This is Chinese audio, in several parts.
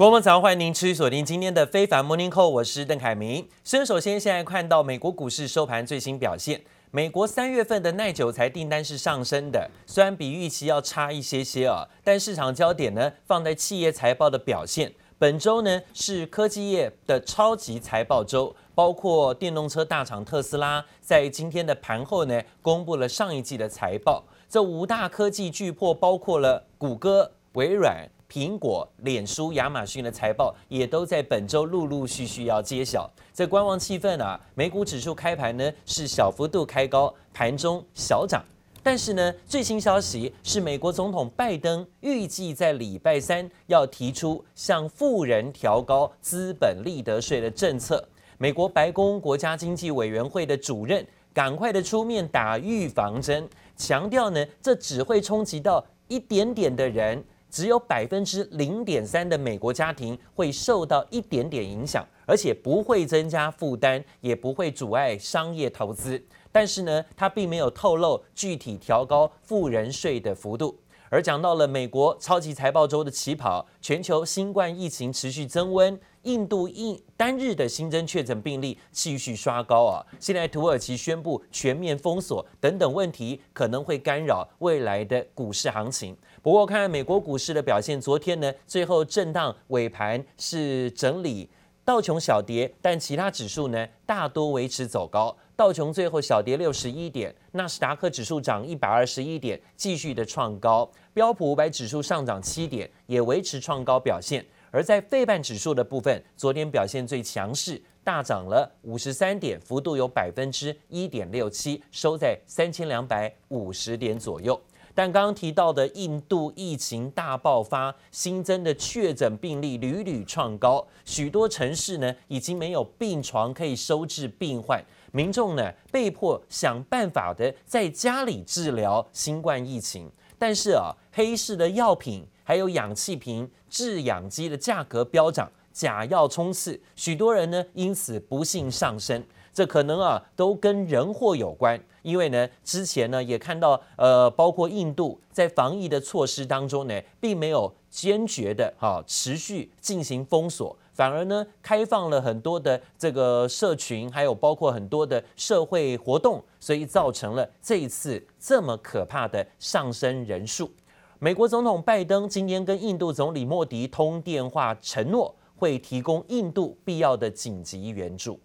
国门早欢迎您持续锁定今天的非凡 Morning Call，我是邓凯明。先首先现在看到美国股市收盘最新表现，美国三月份的耐久财订单是上升的，虽然比预期要差一些些啊，但市场焦点呢放在企业财报的表现。本周呢是科技业的超级财报周，包括电动车大厂特斯拉在今天的盘后呢公布了上一季的财报。这五大科技巨擘包括了谷歌、微软。苹果、脸书、亚马逊的财报也都在本周陆陆续续要揭晓。在观望气氛啊，美股指数开盘呢是小幅度开高，盘中小涨。但是呢，最新消息是美国总统拜登预计在礼拜三要提出向富人调高资本利得税的政策。美国白宫国家经济委员会的主任赶快的出面打预防针，强调呢，这只会冲击到一点点的人。只有百分之零点三的美国家庭会受到一点点影响，而且不会增加负担，也不会阻碍商业投资。但是呢，他并没有透露具体调高富人税的幅度。而讲到了美国超级财报周的起跑，全球新冠疫情持续增温。印度一单日的新增确诊病例继续刷高啊！现在土耳其宣布全面封锁等等问题，可能会干扰未来的股市行情。不过，看美国股市的表现，昨天呢，最后震荡尾盘是整理，道琼小跌，但其他指数呢大多维持走高。道琼最后小跌六十一点，纳斯达克指数涨一百二十一点，继续的创高。标普五百指数上涨七点，也维持创高表现。而在费半指数的部分，昨天表现最强势，大涨了五十三点，幅度有百分之一点六七，收在三千两百五十点左右。但刚刚提到的印度疫情大爆发，新增的确诊病例屡屡创高，许多城市呢已经没有病床可以收治病患，民众呢被迫想办法的在家里治疗新冠疫情。但是啊，黑市的药品。还有氧气瓶、制氧机的价格飙涨，假药冲刺，许多人呢因此不幸丧生。这可能啊都跟人祸有关，因为呢之前呢也看到，呃，包括印度在防疫的措施当中呢，并没有坚决的哈、啊、持续进行封锁，反而呢开放了很多的这个社群，还有包括很多的社会活动，所以造成了这一次这么可怕的上升人数。美国总统拜登今天跟印度总理莫迪通电话，承诺会提供印度必要的紧急援助。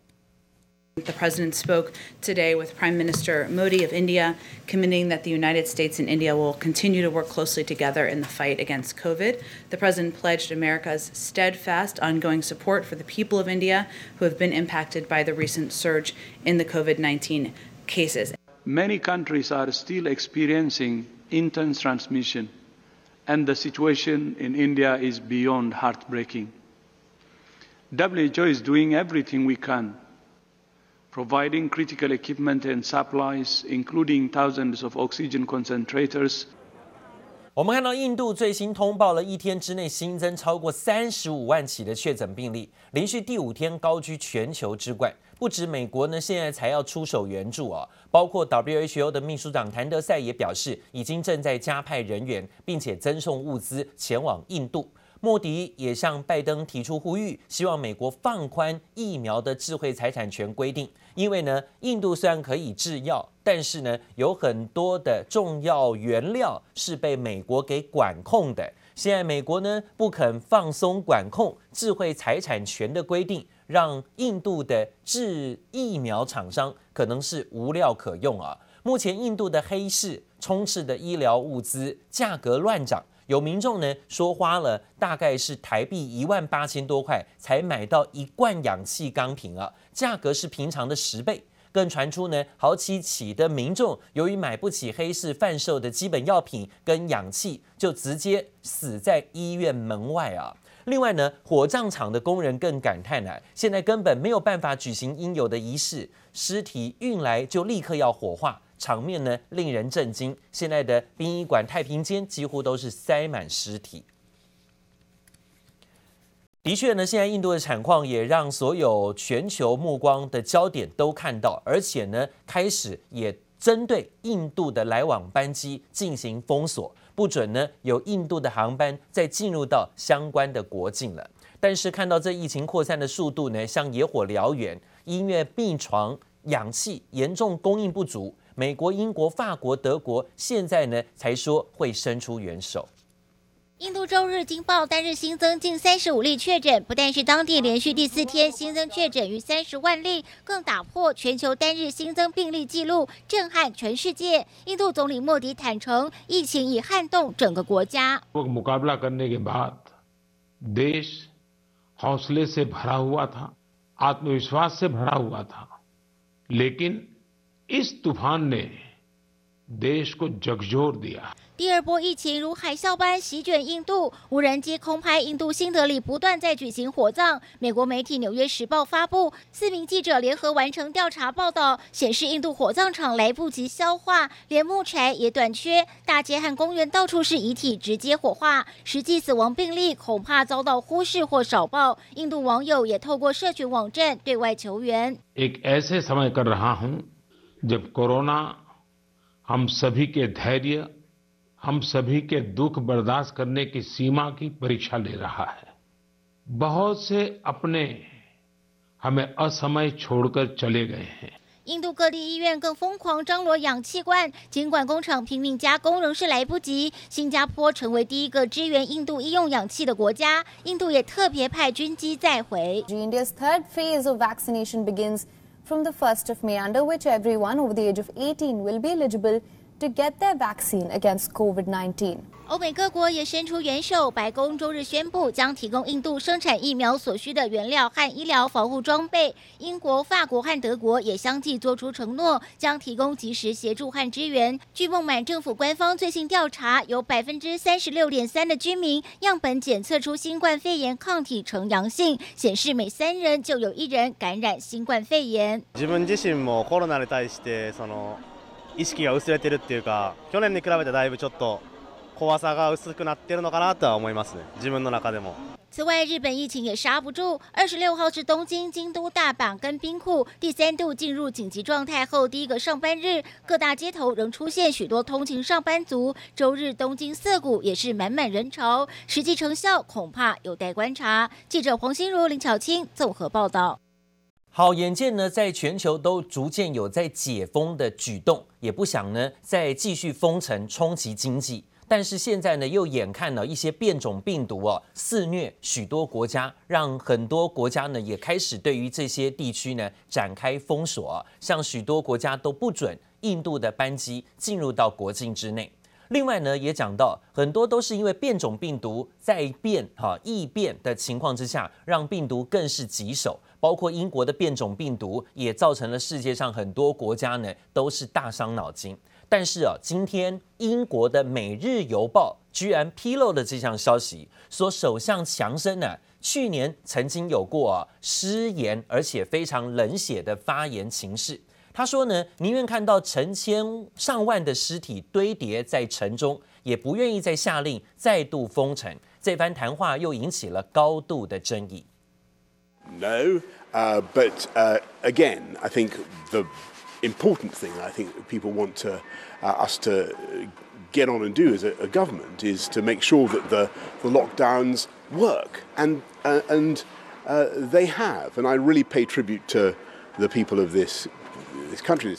The president spoke today with Prime Minister Modi of India, committing that the United States and India will continue to work closely together in the fight against COVID. The president pledged America's steadfast ongoing support for the people of India who have been impacted by the recent surge in the COVID-19 cases. Many countries are still experiencing intense transmission. and the situation in India is beyond heartbreaking. WHO is doing everything we can, providing critical equipment and supplies, including thousands of oxygen concentrators. 我们看到印度最新通报了一天之内新增超过三十五万起的确诊病例，连续第五天高居全球之冠。不止美国呢，现在才要出手援助啊！包括 WHO 的秘书长谭德赛也表示，已经正在加派人员，并且增送物资前往印度。莫迪也向拜登提出呼吁，希望美国放宽疫苗的智慧财产权规定，因为呢，印度虽然可以制药，但是呢，有很多的重要原料是被美国给管控的。现在美国呢，不肯放松管控智慧财产权的规定。让印度的制疫苗厂商可能是无料可用啊！目前印度的黑市充斥的医疗物资价格乱涨，有民众呢说花了大概是台币一万八千多块才买到一罐氧气钢瓶啊，价格是平常的十倍。更传出呢好几起的民众由于买不起黑市贩售的基本药品跟氧气，就直接死在医院门外啊！另外呢，火葬场的工人更感叹啊，现在根本没有办法举行应有的仪式，尸体运来就立刻要火化，场面呢令人震惊。现在的殡仪馆太平间几乎都是塞满尸体。的确呢，现在印度的产况也让所有全球目光的焦点都看到，而且呢，开始也针对印度的来往班机进行封锁。不准呢有印度的航班再进入到相关的国境了。但是看到这疫情扩散的速度呢，像野火燎原，医院病床、氧气严重供应不足。美国、英国、法国、德国现在呢才说会伸出援手。印度周日惊爆单日新增近三十五例确诊，不但是当地连续第四天新增确诊逾三十万例，更打破全球单日新增病例纪录，震撼全世界。印度总理莫迪坦承，疫情已撼动整个国家。第二波疫情如海啸般席卷印度，无人机空拍印度新德里不断在举行火葬。美国媒体《纽约时报》发布四名记者联合完成调查报道，显示印度火葬场来不及消化，连木柴也短缺，大街和公园到处是遗体直接火化，实际死亡病例恐怕遭到忽视或少报。印度网友也透过社群网站对外求援。印度各地医院更疯狂张罗氧气罐，尽管工厂拼命加工，仍是来不及。新加坡成为第一个支援印度医用氧气的国家，印度也特别派军机载回。India's third phase of vaccination begins from the first of May, under which everyone over the age of 18 will be eligible to get their vaccine against COVID-19. 欧美各国也伸出援手，白宫周日宣布将提供印度生产疫苗所需的原料和医疗防护装备。英国、法国和德国也相继做出承诺，将提供及时协助和支援。据孟买政府官方最新调查，有百分之三十六点三的居民样本检测出新冠肺炎抗体呈阳性，显示每三人就有一人感染新冠肺炎。自分自身もコロナに対してその 意识が薄れてるっていうか、去年に比べてだいぶちょっと。怖さが薄くなってるのかなとは思いますね。自分の中でも。此外，日本疫情也刹不住。二十六号是东京、京都、大阪跟兵库第三度进入紧急状态后第一个上班日，各大街头仍出现许多通勤上班族。周日东京涩谷也是满满人潮，实际成效恐怕有待观察。记者黄心如、林巧清综合报道。 好，眼见呢，在全球都逐渐有在解封的举动，也不想呢再继续封城冲击经济。但是现在呢，又眼看了一些变种病毒哦肆虐许多国家，让很多国家呢也开始对于这些地区呢展开封锁，像许多国家都不准印度的班机进入到国境之内。另外呢，也讲到很多都是因为变种病毒在变哈异变的情况之下，让病毒更是棘手，包括英国的变种病毒也造成了世界上很多国家呢都是大伤脑筋。但是啊，今天英国的《每日邮报》居然披露了这项消息，说首相强生呢，去年曾经有过啊失言，而且非常冷血的发言情势。他说呢，宁愿看到成千上万的尸体堆叠在城中，也不愿意再下令再度封城。这番谈话又引起了高度的争议。No, uh, but uh, again, I think the important thing I think people want to, uh, us to get on and do as a, a government is to make sure that the, the lockdowns work, and, uh, and uh, they have. And I really pay tribute to the people of this, this country.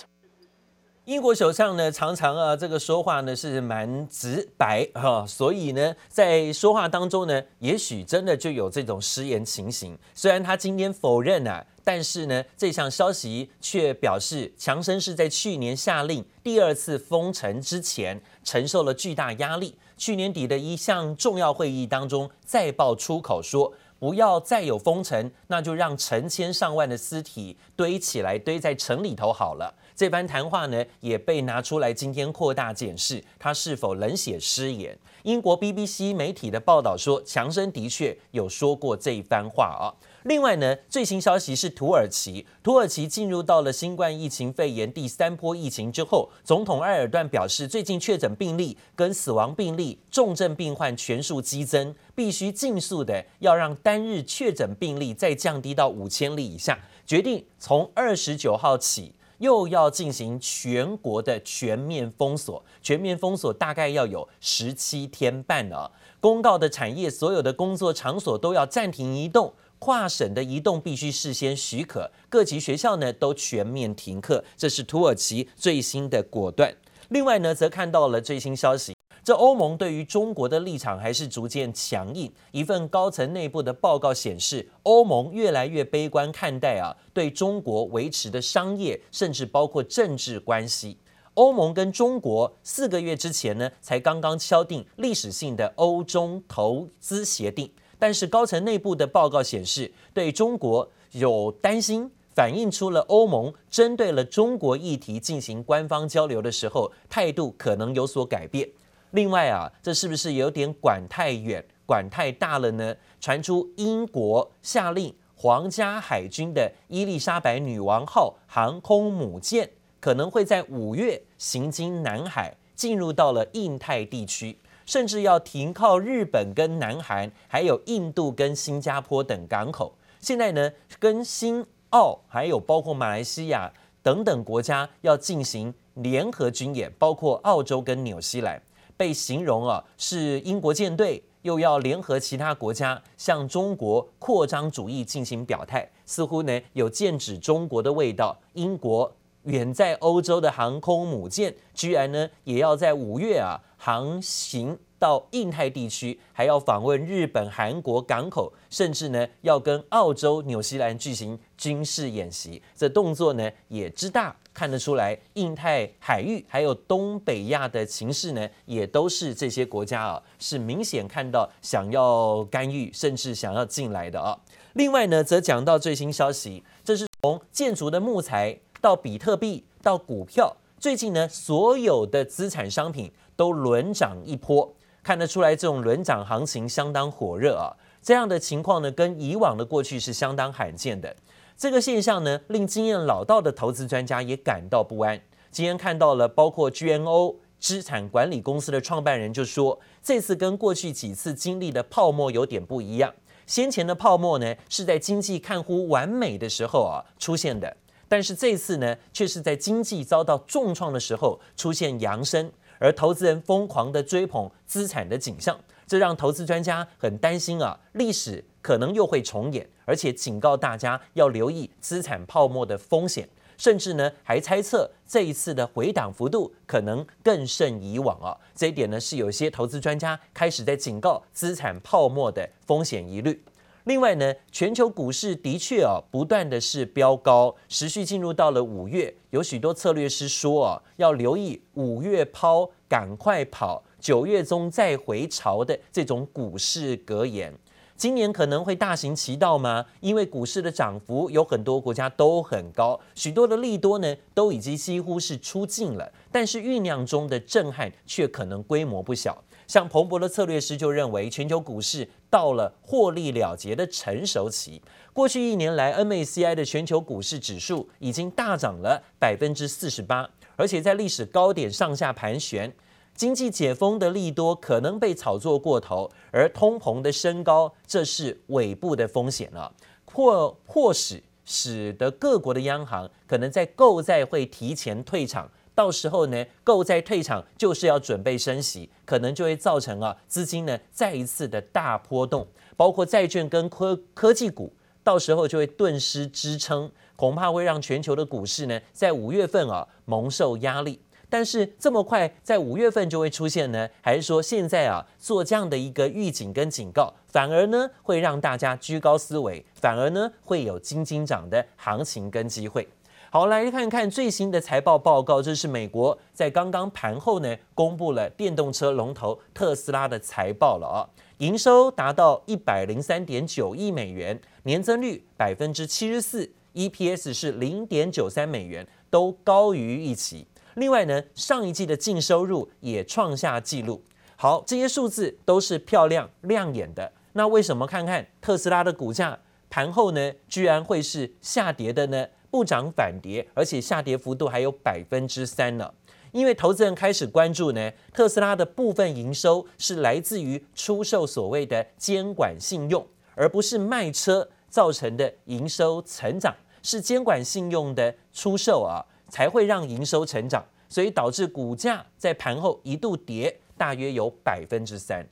英国首相呢，常常啊，这个说话呢是蛮直白哈，所以呢，在说话当中呢，也许真的就有这种失言情形。虽然他今天否认啊，但是呢，这项消息却表示，强生是在去年下令第二次封城之前，承受了巨大压力。去年底的一项重要会议当中，再爆出口说，不要再有封城，那就让成千上万的尸体堆起来，堆在城里头好了。这番谈话呢，也被拿出来今天扩大检视，他是否冷血失言。英国 BBC 媒体的报道说，强生的确有说过这一番话啊。另外呢，最新消息是土耳其，土耳其进入到了新冠疫情肺炎第三波疫情之后，总统埃尔段表示，最近确诊病例跟死亡病例、重症病患全数激增，必须尽速的要让单日确诊病例再降低到五千例以下，决定从二十九号起。又要进行全国的全面封锁，全面封锁大概要有十七天半哦。公告的产业所有的工作场所都要暂停移动，跨省的移动必须事先许可，各级学校呢都全面停课。这是土耳其最新的果断。另外呢，则看到了最新消息。这欧盟对于中国的立场还是逐渐强硬。一份高层内部的报告显示，欧盟越来越悲观看待啊对中国维持的商业，甚至包括政治关系。欧盟跟中国四个月之前呢，才刚刚敲定历史性的欧中投资协定，但是高层内部的报告显示，对中国有担心，反映出了欧盟针对了中国议题进行官方交流的时候，态度可能有所改变。另外啊，这是不是有点管太远、管太大了呢？传出英国下令皇家海军的伊丽莎白女王号航空母舰可能会在五月行经南海，进入到了印太地区，甚至要停靠日本跟南韩，还有印度跟新加坡等港口。现在呢，跟新澳还有包括马来西亚等等国家要进行联合军演，包括澳洲跟纽西兰。被形容啊是英国舰队又要联合其他国家向中国扩张主义进行表态，似乎呢有剑指中国的味道。英国远在欧洲的航空母舰，居然呢也要在五月啊航行到印太地区，还要访问日本、韩国港口，甚至呢要跟澳洲、纽西兰进行军事演习。这动作呢也之大。看得出来，印太海域还有东北亚的情势呢，也都是这些国家啊，是明显看到想要干预，甚至想要进来的啊。另外呢，则讲到最新消息，这是从建筑的木材到比特币到股票，最近呢，所有的资产商品都轮涨一波，看得出来这种轮涨行情相当火热啊。这样的情况呢，跟以往的过去是相当罕见的。这个现象呢，令经验老道的投资专家也感到不安。今天看到了，包括 GNO 资产管理公司的创办人就说，这次跟过去几次经历的泡沫有点不一样。先前的泡沫呢，是在经济看乎完美的时候啊出现的，但是这次呢，却是在经济遭到重创的时候出现扬升，而投资人疯狂的追捧资产的景象，这让投资专家很担心啊，历史可能又会重演。而且警告大家要留意资产泡沫的风险，甚至呢还猜测这一次的回档幅度可能更胜以往啊。这一点呢是有些投资专家开始在警告资产泡沫的风险疑虑。另外呢，全球股市的确啊不断的是飙高，持续进入到了五月，有许多策略师说啊要留意五月抛赶快跑，九月中再回潮的这种股市格言。今年可能会大行其道吗？因为股市的涨幅有很多国家都很高，许多的利多呢都已经几乎是出尽了，但是酝酿中的震撼却可能规模不小。像彭博的策略师就认为，全球股市到了获利了结的成熟期。过去一年来，MACI 的全球股市指数已经大涨了百分之四十八，而且在历史高点上下盘旋。经济解封的利多可能被炒作过头，而通膨的升高，这是尾部的风险了，迫迫使使得各国的央行可能在购债会提前退场，到时候呢，购债退场就是要准备升息，可能就会造成啊资金呢再一次的大波动，包括债券跟科科技股，到时候就会顿失支撑，恐怕会让全球的股市呢在五月份啊蒙受压力。但是这么快在五月份就会出现呢？还是说现在啊做这样的一个预警跟警告，反而呢会让大家居高思维，反而呢会有金金涨的行情跟机会？好，来看看最新的财报报告，这是美国在刚刚盘后呢公布了电动车龙头特斯拉的财报了啊，营收达到一百零三点九亿美元，年增率百分之七十四，EPS 是零点九三美元，都高于预期。另外呢，上一季的净收入也创下纪录。好，这些数字都是漂亮亮眼的。那为什么看看特斯拉的股价盘后呢，居然会是下跌的呢？不涨反跌，而且下跌幅度还有百分之三呢？因为投资人开始关注呢，特斯拉的部分营收是来自于出售所谓的监管信用，而不是卖车造成的营收成长，是监管信用的出售啊。才会让营收成长，所以导致股价在盘后一度跌大约有百分之三。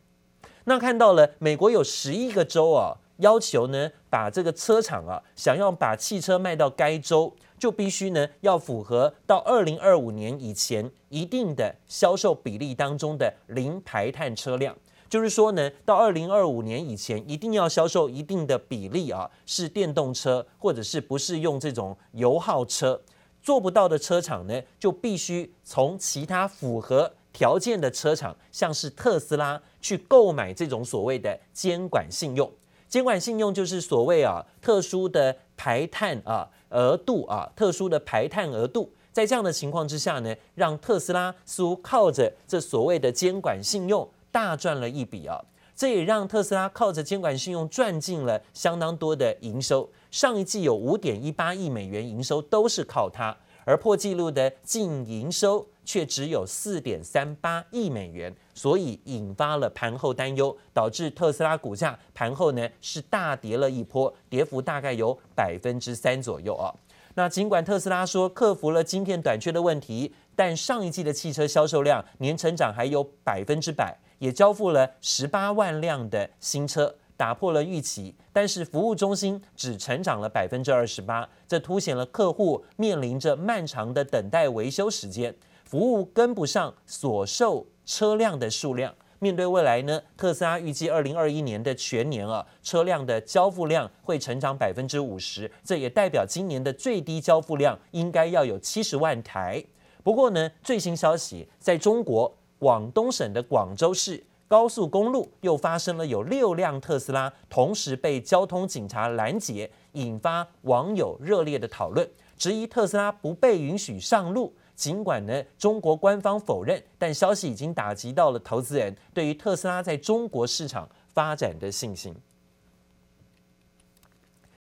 那看到了美国有十一个州啊，要求呢把这个车厂啊想要把汽车卖到该州，就必须呢要符合到二零二五年以前一定的销售比例当中的零排碳车辆。就是说呢，到二零二五年以前，一定要销售一定的比例啊，是电动车，或者是不是用这种油耗车。做不到的车厂呢，就必须从其他符合条件的车厂，像是特斯拉，去购买这种所谓的监管信用。监管信用就是所谓啊特殊的排碳啊额度啊，特殊的排碳额度。在这样的情况之下呢，让特斯拉似乎靠着这所谓的监管信用。大赚了一笔啊！这也让特斯拉靠着监管信用赚进了相当多的营收。上一季有五点一八亿美元营收，都是靠它。而破纪录的净营收却只有四点三八亿美元，所以引发了盘后担忧，导致特斯拉股价盘后呢是大跌了一波，跌幅大概有百分之三左右啊。那尽管特斯拉说克服了晶片短缺的问题，但上一季的汽车销售量年成长还有百分之百。也交付了十八万辆的新车，打破了预期，但是服务中心只成长了百分之二十八，这凸显了客户面临着漫长的等待维修时间，服务跟不上所售车辆的数量。面对未来呢，特斯拉预计二零二一年的全年啊，车辆的交付量会成长百分之五十，这也代表今年的最低交付量应该要有七十万台。不过呢，最新消息在中国。广东省的广州市高速公路又发生了有六辆特斯拉同时被交通警察拦截，引发网友热烈的讨论，质疑特斯拉不被允许上路。尽管呢，中国官方否认，但消息已经打击到了投资人对于特斯拉在中国市场发展的信心。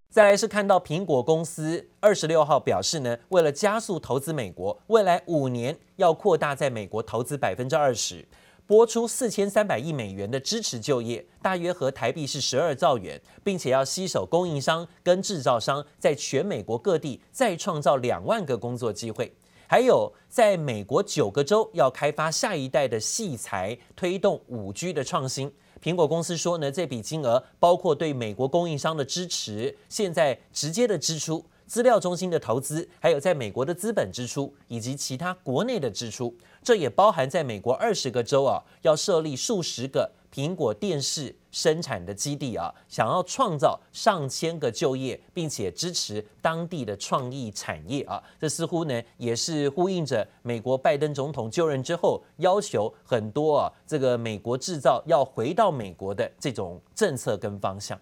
再来是看到苹果公司二十六号表示呢，为了加速投资美国，未来五年要扩大在美国投资百分之二十，拨出四千三百亿美元的支持就业，大约和台币是十二兆元，并且要吸手供应商跟制造商，在全美国各地再创造两万个工作机会，还有在美国九个州要开发下一代的矽材，推动五 G 的创新。苹果公司说呢，这笔金额包括对美国供应商的支持，现在直接的支出、资料中心的投资，还有在美国的资本支出以及其他国内的支出，这也包含在美国二十个州啊，要设立数十个。苹果电视生产的基地啊，想要创造上千个就业，并且支持当地的创意产业啊，这似乎呢也是呼应着美国拜登总统就任之后要求很多啊，这个美国制造要回到美国的这种政策跟方向。